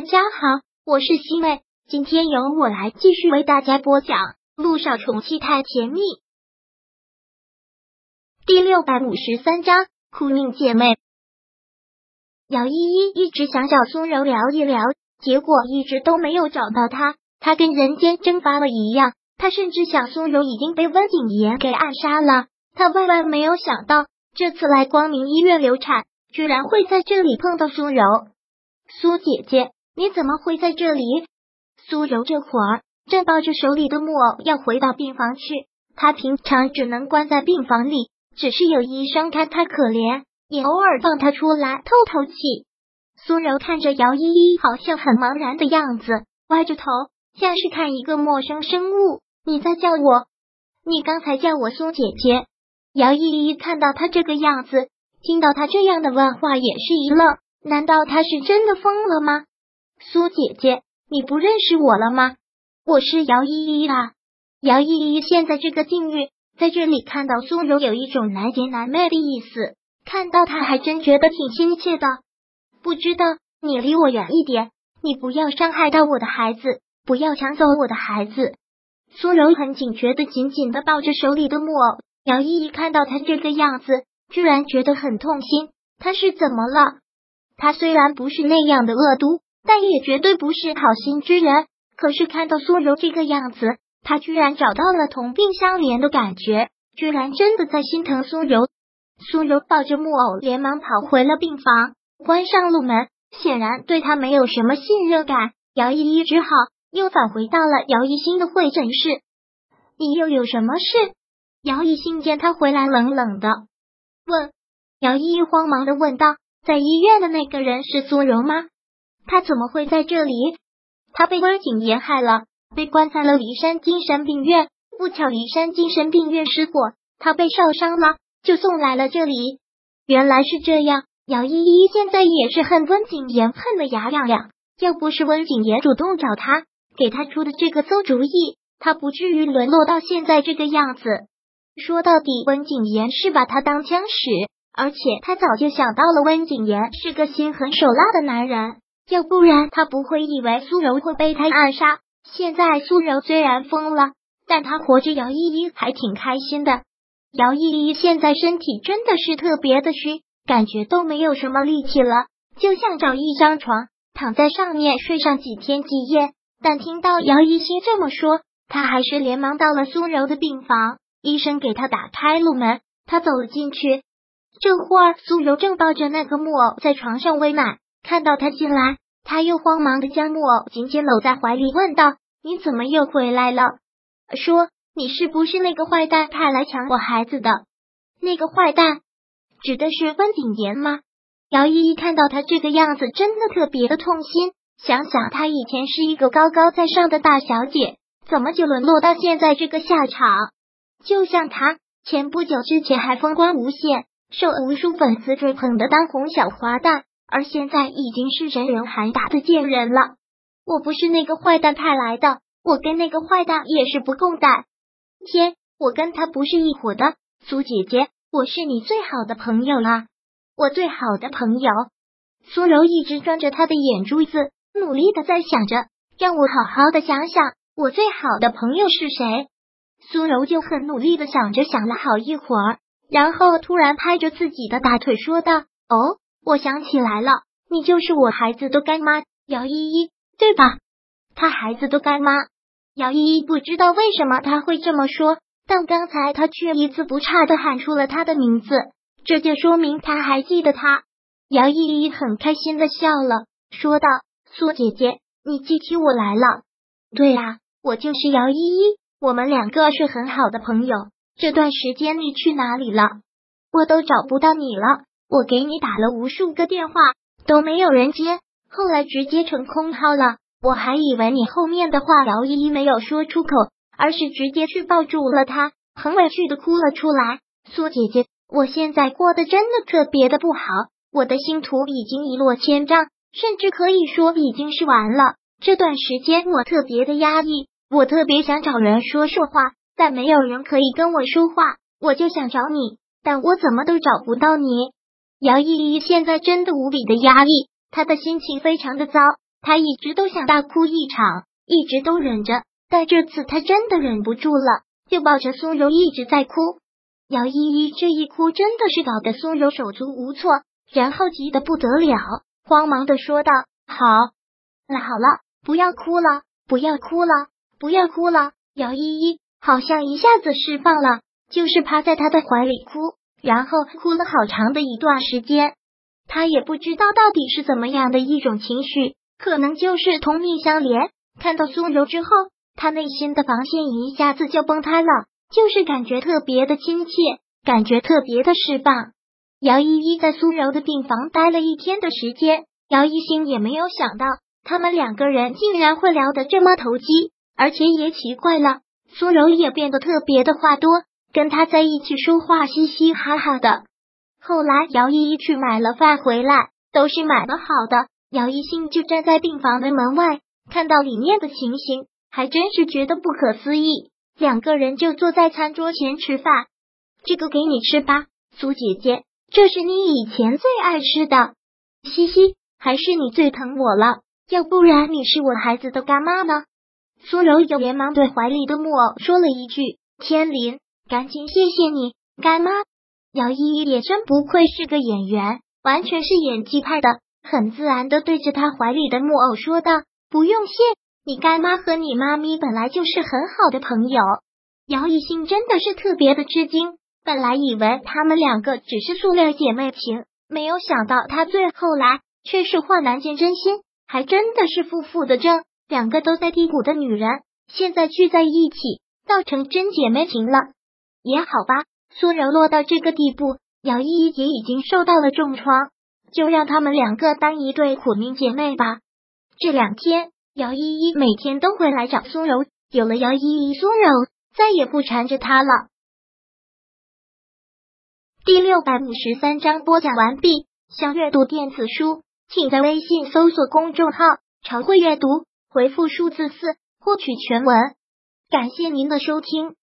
大家好，我是西妹，今天由我来继续为大家播讲《路上宠妻太甜蜜》第六百五十三章苦命姐妹。姚依依一直想找苏柔聊一聊，结果一直都没有找到她，她跟人间蒸发了一样。她甚至想苏柔已经被温景言给暗杀了。她万万没有想到，这次来光明医院流产，居然会在这里碰到苏柔。苏姐姐。你怎么会在这里？苏柔这会儿正抱着手里的木偶要回到病房去。她平常只能关在病房里，只是有医生看她可怜，也偶尔放她出来透透气。苏柔看着姚依依，好像很茫然的样子，歪着头，像是看一个陌生生物。你在叫我？你刚才叫我苏姐姐？姚依依看到他这个样子，听到他这样的问话，也是一愣。难道他是真的疯了吗？苏姐姐，你不认识我了吗？我是姚依依啊。姚依依现在这个境遇，在这里看到苏柔，有一种难解难寐的意思。看到她，还真觉得挺亲切的。不知道你离我远一点，你不要伤害到我的孩子，不要抢走我的孩子。苏柔很警觉的紧紧的抱着手里的木偶。姚依依看到他这个样子，居然觉得很痛心。他是怎么了？他虽然不是那样的恶毒。但也绝对不是好心之人。可是看到苏柔这个样子，他居然找到了同病相怜的感觉，居然真的在心疼苏柔。苏柔抱着木偶，连忙跑回了病房，关上路门，显然对他没有什么信任感。姚依依只好又返回到了姚一新的会诊室。你又有什么事？姚一新见他回来，冷冷的问。姚依依慌忙的问道：“在医院的那个人是苏柔吗？”他怎么会在这里？他被温景言害了，被关在了骊山精神病院。不巧，骊山精神病院失火，他被烧伤了，就送来了这里。原来是这样，姚依依现在也是恨温景言，恨得牙痒痒。要不是温景言主动找他，给他出的这个馊主意，他不至于沦落到现在这个样子。说到底，温景言是把他当枪使，而且他早就想到了温景言是个心狠手辣的男人。要不然他不会以为苏柔会被他暗杀。现在苏柔虽然疯了，但他活着，姚依依还挺开心的。姚依依现在身体真的是特别的虚，感觉都没有什么力气了，就像找一张床躺在上面睡上几天几夜。但听到姚一新这么说，他还是连忙到了苏柔的病房。医生给他打开路门，他走了进去。这会儿，苏柔正抱着那个木偶在床上喂奶。看到他进来，他又慌忙的将木偶紧紧搂在怀里，问道：“你怎么又回来了？说你是不是那个坏蛋派来抢我孩子的？那个坏蛋指的是温景言吗？”姚依依看到他这个样子，真的特别的痛心。想想他以前是一个高高在上的大小姐，怎么就沦落到现在这个下场？就像他前不久之前还风光无限，受无数粉丝追捧的当红小花旦。而现在已经是人人喊打的贱人了。我不是那个坏蛋派来的，我跟那个坏蛋也是不共戴天，我跟他不是一伙的。苏姐姐，我是你最好的朋友啦，我最好的朋友。苏柔一直装着他的眼珠子，努力的在想着，让我好好的想想，我最好的朋友是谁。苏柔就很努力的想着，想了好一会儿，然后突然拍着自己的大腿说道：“哦。”我想起来了，你就是我孩子的干妈姚依依，对吧？他孩子的干妈姚依依不知道为什么他会这么说，但刚才他却一字不差的喊出了他的名字，这就说明他还记得他。姚依依很开心的笑了，说道：“苏姐姐，你记起我来了？对啊，我就是姚依依，我们两个是很好的朋友。这段时间你去哪里了？我都找不到你了。”我给你打了无数个电话，都没有人接，后来直接成空号了。我还以为你后面的话，姚依依没有说出口，而是直接去抱住了他，很委屈的哭了出来。苏姐姐，我现在过得真的特别的不好，我的星途已经一落千丈，甚至可以说已经是完了。这段时间我特别的压抑，我特别想找人说说话，但没有人可以跟我说话，我就想找你，但我怎么都找不到你。姚依依现在真的无比的压抑，她的心情非常的糟，她一直都想大哭一场，一直都忍着，但这次她真的忍不住了，就抱着苏柔一直在哭。姚依依这一哭，真的是搞得苏柔手足无措，然后急得不得了，慌忙的说道：“好了好了，不要哭了，不要哭了，不要哭了。”姚依依好像一下子释放了，就是趴在他的怀里哭，然后哭了好长的一段时间。他也不知道到底是怎么样的一种情绪，可能就是同命相连。看到苏柔之后，他内心的防线一下子就崩塌了。就是感觉特别的亲切，感觉特别的释放。姚依依在苏柔的病房待了一天的时间，姚一星也没有想到他们两个人竟然会聊得这么投机，而且也奇怪了，苏柔也变得特别的话多，跟他在一起说话嘻嘻哈哈的。后来姚依依去买了饭回来，都是买的好的，姚一星就站在病房的门外，看到里面的情形，还真是觉得不可思议。两个人就坐在餐桌前吃饭，这个给你吃吧，苏姐姐，这是你以前最爱吃的。嘻嘻，还是你最疼我了，要不然你是我孩子的干妈呢。苏柔又连忙对怀里的木偶说了一句：“天林，赶紧谢谢你，干妈。”姚依依也真不愧是个演员，完全是演技派的，很自然的对着他怀里的木偶说道：“不用谢。”你干妈和你妈咪本来就是很好的朋友，姚以欣真的是特别的吃惊。本来以为他们两个只是塑料姐妹情，没有想到他最后来却是患难见真心，还真的是负负的正。两个都在低谷的女人，现在聚在一起，倒成真姐妹情了。也好吧，苏柔落到这个地步，姚依依也已经受到了重创，就让他们两个当一对苦命姐妹吧。这两天。姚依依每天都会来找苏柔，有了姚依依，苏柔再也不缠着她了。第六百五十三章播讲完毕。想阅读电子书，请在微信搜索公众号“常会阅读”，回复数字四获取全文。感谢您的收听。